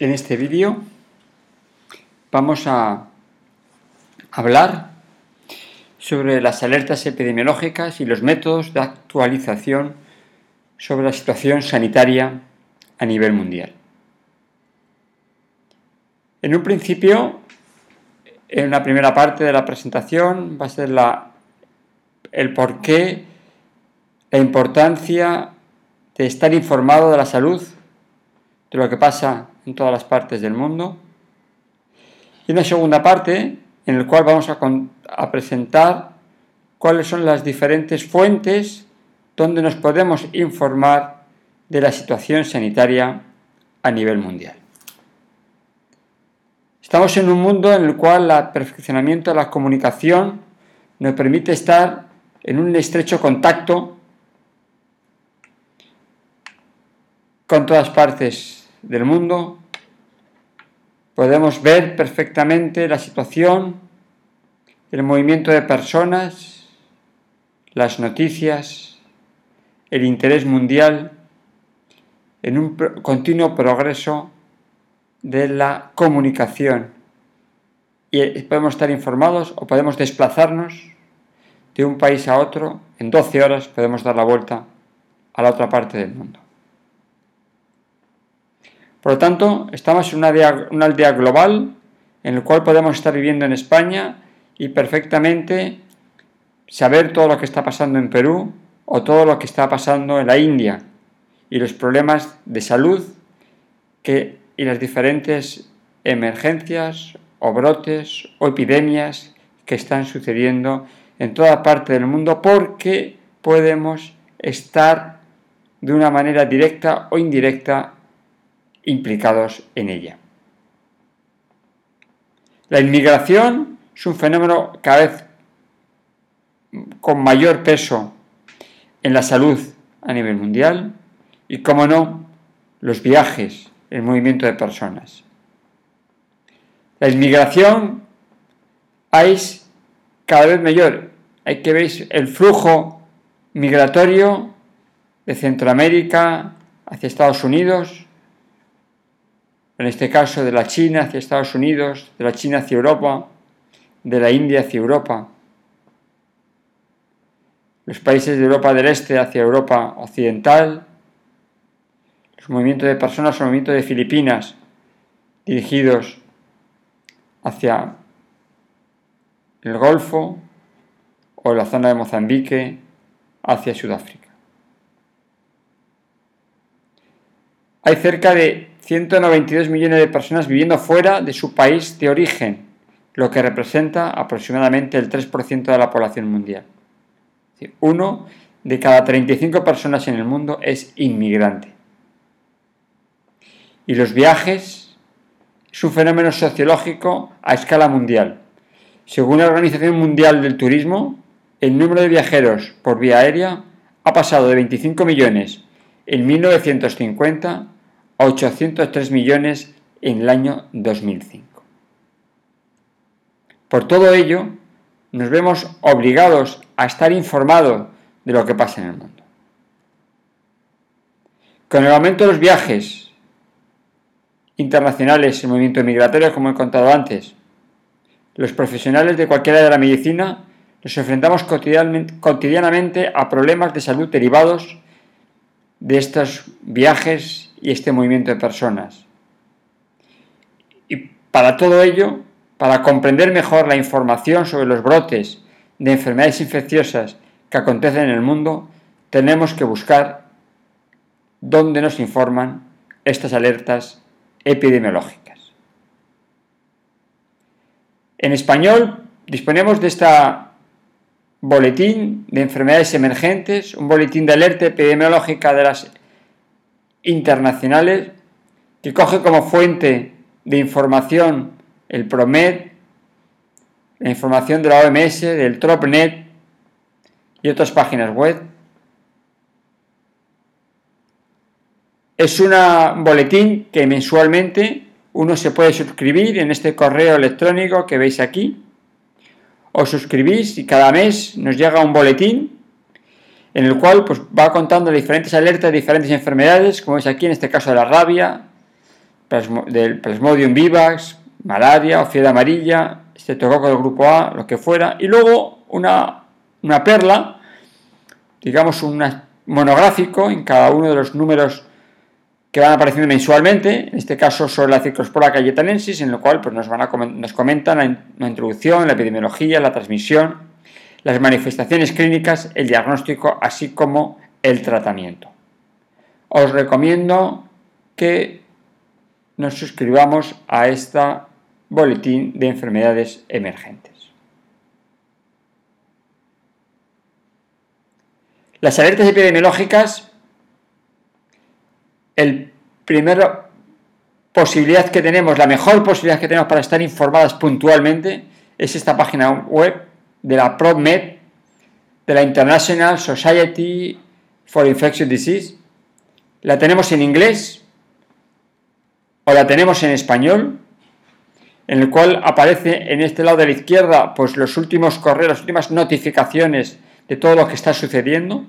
En este vídeo vamos a hablar sobre las alertas epidemiológicas y los métodos de actualización sobre la situación sanitaria a nivel mundial. En un principio, en una primera parte de la presentación va a ser la, el porqué, la importancia de estar informado de la salud, de lo que pasa en todas las partes del mundo. Y una segunda parte en la cual vamos a, a presentar cuáles son las diferentes fuentes donde nos podemos informar de la situación sanitaria a nivel mundial. Estamos en un mundo en el cual el perfeccionamiento de la comunicación nos permite estar en un estrecho contacto con todas partes del mundo. Podemos ver perfectamente la situación, el movimiento de personas, las noticias, el interés mundial en un continuo progreso de la comunicación. Y podemos estar informados o podemos desplazarnos de un país a otro. En 12 horas podemos dar la vuelta a la otra parte del mundo. Por lo tanto, estamos en una, aldea global en la cual podemos estar viviendo en España y perfectamente saber todo lo que está pasando en Perú o todo lo que está pasando en la India y los problemas de salud y las diferentes emergencias o brotes o epidemias que están sucediendo en toda parte del mundo porque podemos estar de una manera directa o indirecta implicados en ella. La inmigración es un fenómeno cada vez con mayor peso en la salud a nivel mundial y, como no, los viajes, el movimiento de personas. La inmigración es cada vez mayor. Hay que ver el flujo migratorio de Centroamérica hacia Estados Unidos, en este caso de la China hacia Estados Unidos, de la China hacia Europa, de la India hacia Europa, los países de Europa del Este hacia Europa Occidental, los movimientos de personas o movimientos de Filipinas dirigidos hacia el Golfo o la zona de Mozambique hacia Sudáfrica. Hay cerca de 192 millones de personas viviendo fuera de su país de origen, lo que representa aproximadamente el 3% de la población mundial. Uno de cada 35 personas en el mundo es inmigrante. Y los viajes es un fenómeno sociológico a escala mundial. Según la Organización Mundial del Turismo, el número de viajeros por vía aérea ha pasado de 25 millones en 1950 a 803 millones en el año 2005. Por todo ello, nos vemos obligados a estar informados de lo que pasa en el mundo. Con el aumento de los viajes internacionales en movimiento migratorio, como he contado antes, los profesionales de cualquier área de la medicina nos enfrentamos cotidianamente a problemas de salud derivados de estos viajes y este movimiento de personas. Y para todo ello, para comprender mejor la información sobre los brotes de enfermedades infecciosas que acontecen en el mundo, tenemos que buscar dónde nos informan estas alertas epidemiológicas. En español disponemos de esta boletín de enfermedades emergentes, un boletín de alerta epidemiológica de las internacionales que coge como fuente de información el PROMED, la información de la OMS, del TROPNET y otras páginas web. Es un boletín que mensualmente uno se puede suscribir en este correo electrónico que veis aquí os suscribís y cada mes nos llega un boletín en el cual pues, va contando diferentes alertas de diferentes enfermedades, como es aquí en este caso de la rabia, del Plasmodium vivax, malaria o fiebre amarilla, estreptococo del grupo A, lo que fuera, y luego una, una perla, digamos un monográfico en cada uno de los números que van apareciendo mensualmente, en este caso sobre la ciclospora cayetanensis, en lo cual pues, nos, van a, nos comentan la, introducción, la epidemiología, la transmisión, las manifestaciones clínicas, el diagnóstico, así como el tratamiento. Os recomiendo que nos suscribamos a esta boletín de enfermedades emergentes. Las alertas epidemiológicas, el primero posibilidad que tenemos, la mejor posibilidad que tenemos para estar informadas puntualmente es esta página web de la PROMED, de la International Society for Infectious Disease. La tenemos en inglés o la tenemos en español, en el cual aparece en este lado de la izquierda pues los últimos correos, las últimas notificaciones de todo lo que está sucediendo.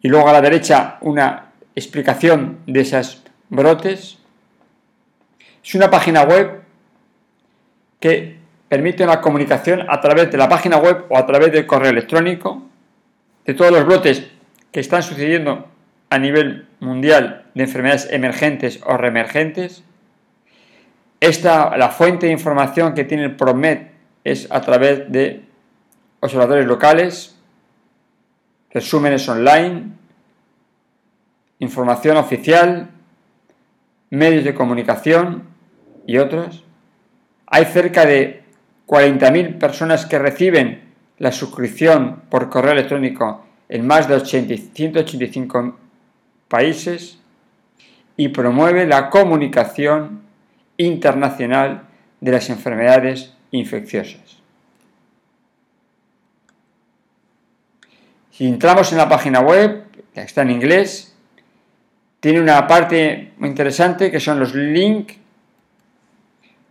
Y luego a la derecha una explicación de esos brotes. Es una página web que permite una comunicación a través de la página web o a través del correo electrónico de todos los brotes que están sucediendo a nivel mundial de enfermedades emergentes o reemergentes. Esta, la fuente de información que tiene el PROMED es a través de observadores locales, resúmenes online, información oficial, medios de comunicación y otros. Hay cerca de 40.000 personas que reciben la suscripción por correo electrónico en más de 185 países y promueve la comunicación internacional de las enfermedades infecciosas. Si entramos en la página web, que está en inglés, tiene una parte muy interesante que son los links,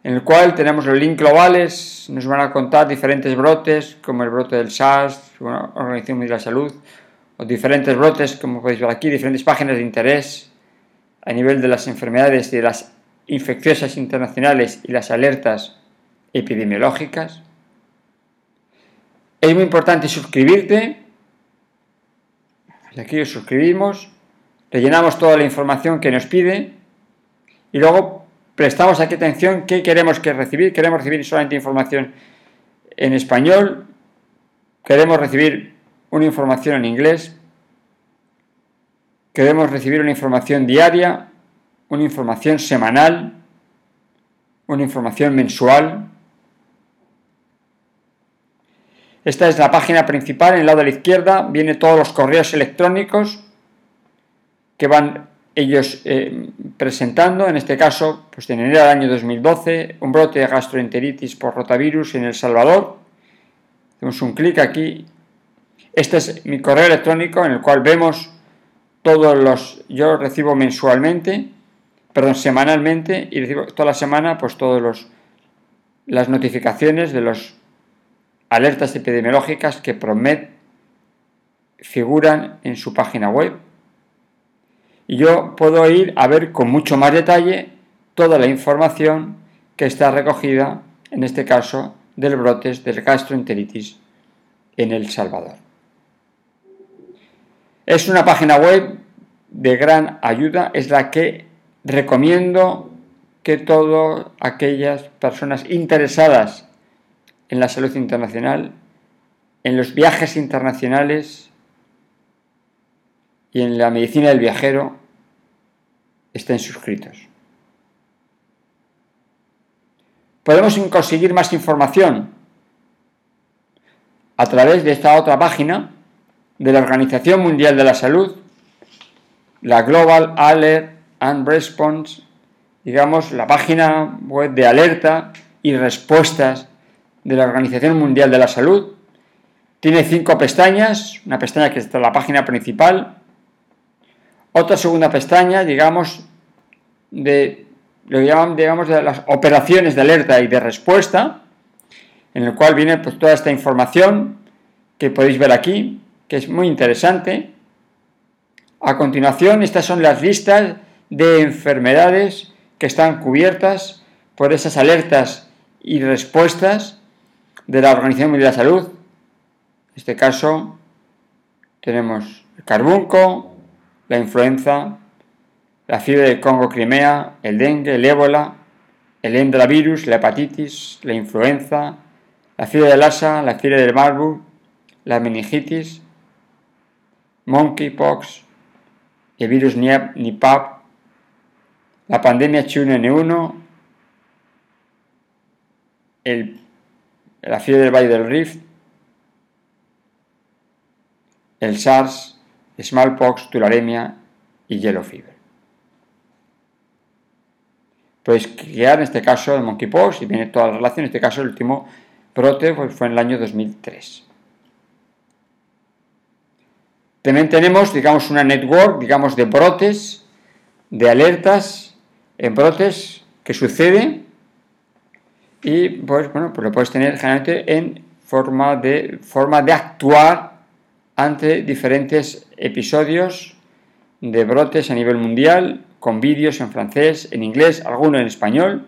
en el cual tenemos los links globales, nos van a contar diferentes brotes, como el brote del SARS, Organización Mundial de la Salud, o diferentes brotes, como podéis ver aquí, diferentes páginas de interés a nivel de las enfermedades y de las infecciosas internacionales y las alertas epidemiológicas. Es muy importante suscribirte. Aquí os suscribimos rellenamos toda la información que nos pide y luego prestamos aquí atención qué queremos que recibir. Queremos recibir solamente información en español, queremos recibir una información en inglés, queremos recibir una información diaria, una información semanal, una información mensual. Esta es la página principal, en el lado de la izquierda viene todos los correos electrónicos que van ellos eh, presentando, en este caso, pues en enero del año 2012, un brote de gastroenteritis por rotavirus en El Salvador. Hacemos un clic aquí. Este es mi correo electrónico en el cual vemos todos los, yo recibo mensualmente, perdón, semanalmente y recibo toda la semana pues todos los las notificaciones de los alertas epidemiológicas que Promet figuran en su página web y yo puedo ir a ver con mucho más detalle toda la información que está recogida, en este caso, del brotes del gastroenteritis en El Salvador. Es una página web de gran ayuda, es la que recomiendo que todas aquellas personas interesadas en la salud internacional, en los viajes internacionales, y en la medicina del viajero estén suscritos. Podemos conseguir más información a través de esta otra página de la Organización Mundial de la Salud, la Global Alert and Response, digamos, la página web de alerta y respuestas de la Organización Mundial de la Salud. Tiene cinco pestañas, una pestaña que está en la página principal, otra segunda pestaña, digamos, de lo que llaman, digamos, de las operaciones de alerta y de respuesta, en el cual viene pues, toda esta información que podéis ver aquí, que es muy interesante. A continuación, estas son las listas de enfermedades que están cubiertas por esas alertas y respuestas de la Organización Mundial de la Salud. En este caso tenemos el carbunco, la influenza, la fiebre del Congo-Crimea, el dengue, el ébola, el endovirus, la hepatitis, la influenza, la fiebre del Lassa, la fiebre del Marburg, la meningitis, monkeypox, el virus Nipah, la pandemia H1N1, el, la fiebre del Valle del Rift, el SARS, smallpox, tularemia y yellow fever. Podéis crear en este caso el monkeypox y viene toda la relación. En este caso el último brote fue en el año 2003. También tenemos, digamos, una network, digamos, de brotes, de alertas en brotes que sucede y, pues, bueno, pues lo puedes tener generalmente en forma de, forma de actuar ante diferentes episodios de brotes a nivel mundial, con vídeos en francés, en inglés, algunos en español,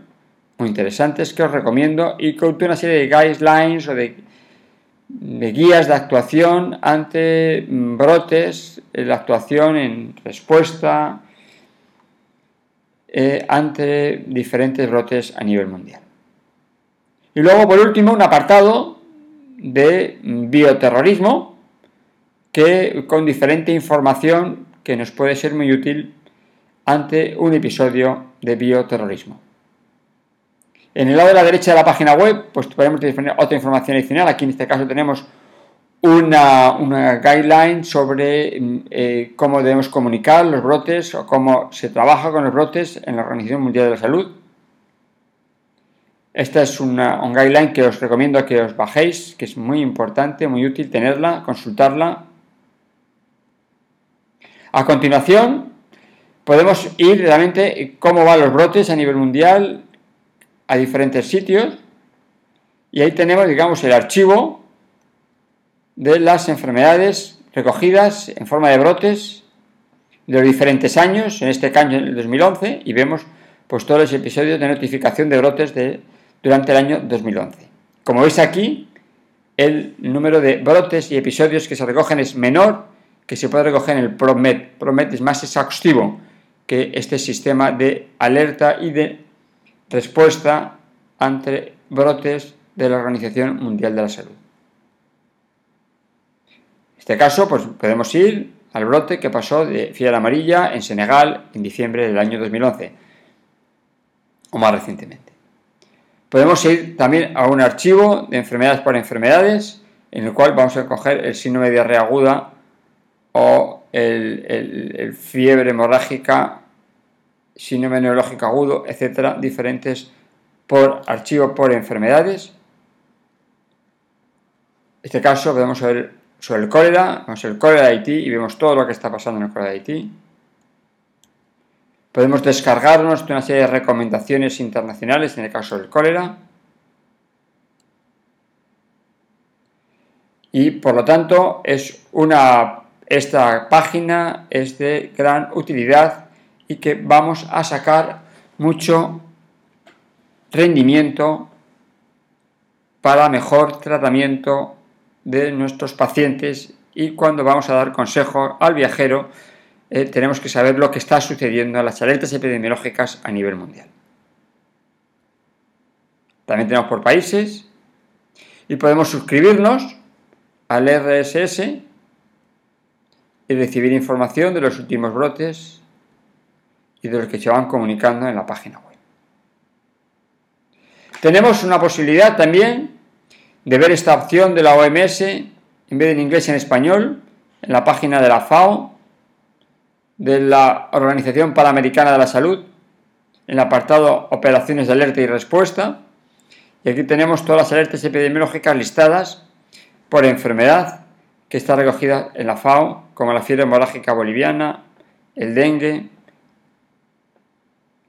muy interesantes que os recomiendo y con una serie de guidelines o de guías de actuación ante mm, brotes, la actuación en respuesta eh, ante diferentes brotes a nivel mundial. Y luego, por último, un apartado de bioterrorismo que con diferente información que nos puede ser muy útil ante un episodio de bioterrorismo. En el lado de la derecha de la página web, pues podemos tener otra información adicional. Aquí en este caso tenemos una, guideline sobre mm, eh, cómo debemos comunicar los brotes o cómo se trabaja con los brotes en la Organización Mundial de la Salud. Esta es una, un guideline que os recomiendo que os bajéis, que es muy importante, muy útil tenerla, consultarla. A continuación, podemos ir realmente cómo van los brotes a nivel mundial, a diferentes sitios y ahí tenemos, digamos, el archivo de las enfermedades recogidas en forma de brotes de los diferentes años, en este caso en el 2011, y vemos pues todos los episodios de notificación de brotes de, durante el año 2011. Como veis aquí, el número de brotes y episodios que se recogen es menor que se puede recoger en el PROMED. PROMED es más exhaustivo que este sistema de alerta y de respuesta ante brotes de la Organización Mundial de la Salud. En este caso, pues podemos ir al brote que pasó de fiebre amarilla en Senegal en diciembre del año 2011, o más recientemente. Podemos ir también a un archivo de enfermedades por enfermedades, en el cual vamos a coger el síndrome de diarrea aguda o el fiebre hemorrágica síndrome neurológico agudo, etcétera, diferentes por archivo por enfermedades. En este caso podemos ver sobre el cólera, vemos el cólera de Haití y vemos todo lo que está pasando en el cólera de Haití. Podemos descargarnos de una serie de recomendaciones internacionales en el caso del cólera. Y por lo tanto es una, esta página es de gran utilidad y que vamos a sacar mucho rendimiento para mejor tratamiento de nuestros pacientes y cuando vamos a dar consejo al viajero eh, tenemos que saber lo que está sucediendo en las alertas epidemiológicas a nivel mundial. También tenemos por países y podemos suscribirnos al RSS y recibir información de los últimos brotes y de los que se van comunicando en la página web. Tenemos una posibilidad también de ver esta opción de la OMS en vez de en inglés en español en la página de la FAO, de la Organización Panamericana de la Salud, en el apartado Operaciones de alerta y respuesta. Y aquí tenemos todas las alertas epidemiológicas listadas por enfermedad que está recogida en la FAO, como la fiebre hemorrágica boliviana, el dengue,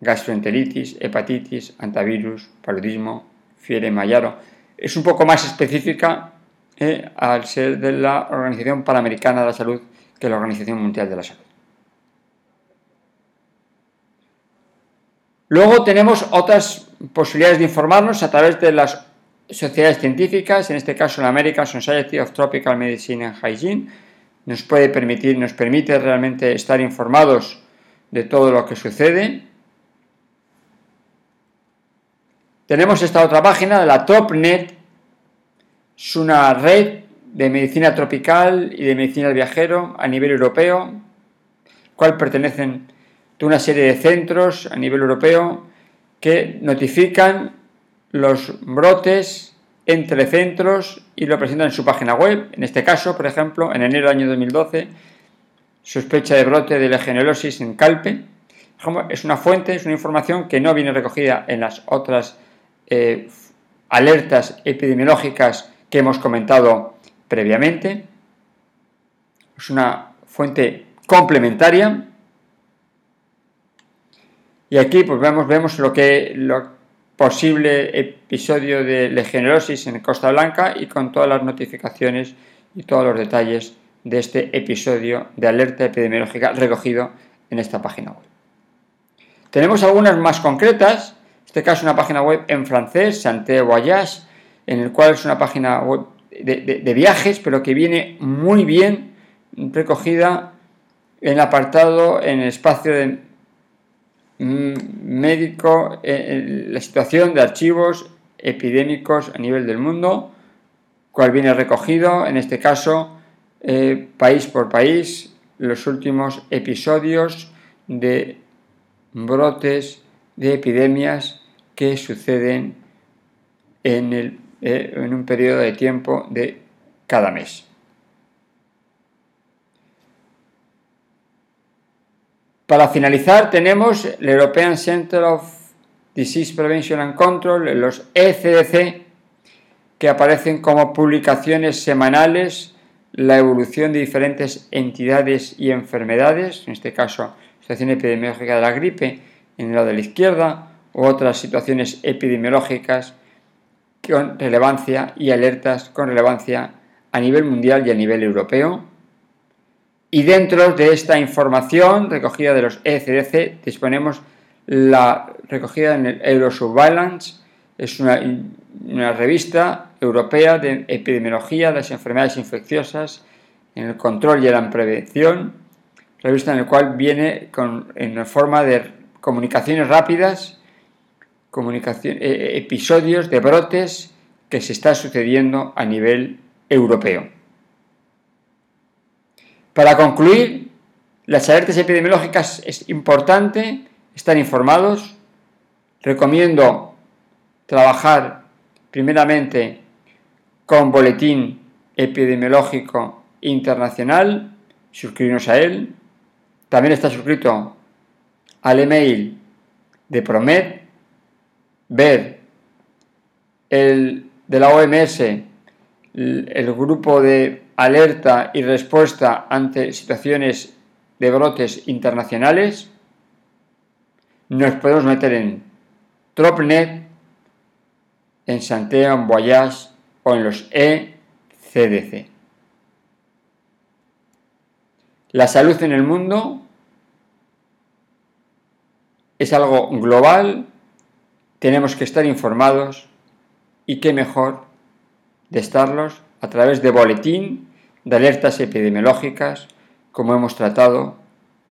gastroenteritis, hepatitis, antivirus, paludismo, fiebre mayaro. Es un poco más específica eh, al ser de la Organización Panamericana de la Salud que la Organización Mundial de la Salud. Luego tenemos otras posibilidades de informarnos a través de las sociedades científicas, en este caso la American Society of Tropical Medicine and Hygiene, nos puede permitir, nos permite realmente estar informados de todo lo que sucede. Tenemos esta otra página, la TopNet, es una red de medicina tropical y de medicina del viajero a nivel europeo, cual pertenecen de una serie de centros a nivel europeo que notifican los brotes entre centros y lo presentan en su página web. En este caso, por ejemplo, en enero del año 2012, sospecha de brote de legionelosis en Calpe. Es una fuente, es una información que no viene recogida en las otras eh, alertas epidemiológicas que hemos comentado previamente. Es una fuente complementaria. Y aquí pues vemos, vemos lo que lo posible episodio de legionelosis en Costa Blanca y con todas las notificaciones y todos los detalles de este episodio de alerta epidemiológica recogido en esta página web. Tenemos algunas más concretas, en este caso una página web en francés, Santé Voyage, en el cual es una página web de, viajes, pero que viene muy bien recogida en el apartado, en el espacio de médico, en la situación de archivos epidémicos a nivel del mundo, cual viene recogido, en este caso, eh, país por país, los últimos episodios de brotes de epidemias que suceden en el eh, en un periodo de tiempo de cada mes. Para finalizar tenemos el European Center of Disease Prevention and Control, los ECDC, que aparecen como publicaciones semanales la evolución de diferentes entidades y enfermedades, en este caso situación epidemiológica de la gripe en el lado de la izquierda, u otras situaciones epidemiológicas con relevancia y alertas con relevancia a nivel mundial y a nivel europeo. Y dentro de esta información recogida de los ECDC disponemos la recogida en el Eurosurveillance, es una, revista europea de epidemiología de las enfermedades infecciosas en el control y en la prevención, revista en la cual viene en forma de comunicaciones rápidas comunicación, eh, episodios de brotes que se está sucediendo a nivel europeo. Para concluir, las alertas epidemiológicas es importante estar informados. Recomiendo trabajar primeramente con boletín epidemiológico internacional, suscribirnos a él. También está suscrito al email de Promet, ver el de la OMS, el, grupo de alerta y respuesta ante situaciones de brotes internacionales, nos podemos meter en Tropnet, en Santé, en Voyage o en los ECDC. La salud en el mundo es algo global tenemos que estar informados y qué mejor de estarlos a través de boletín de alertas epidemiológicas como hemos tratado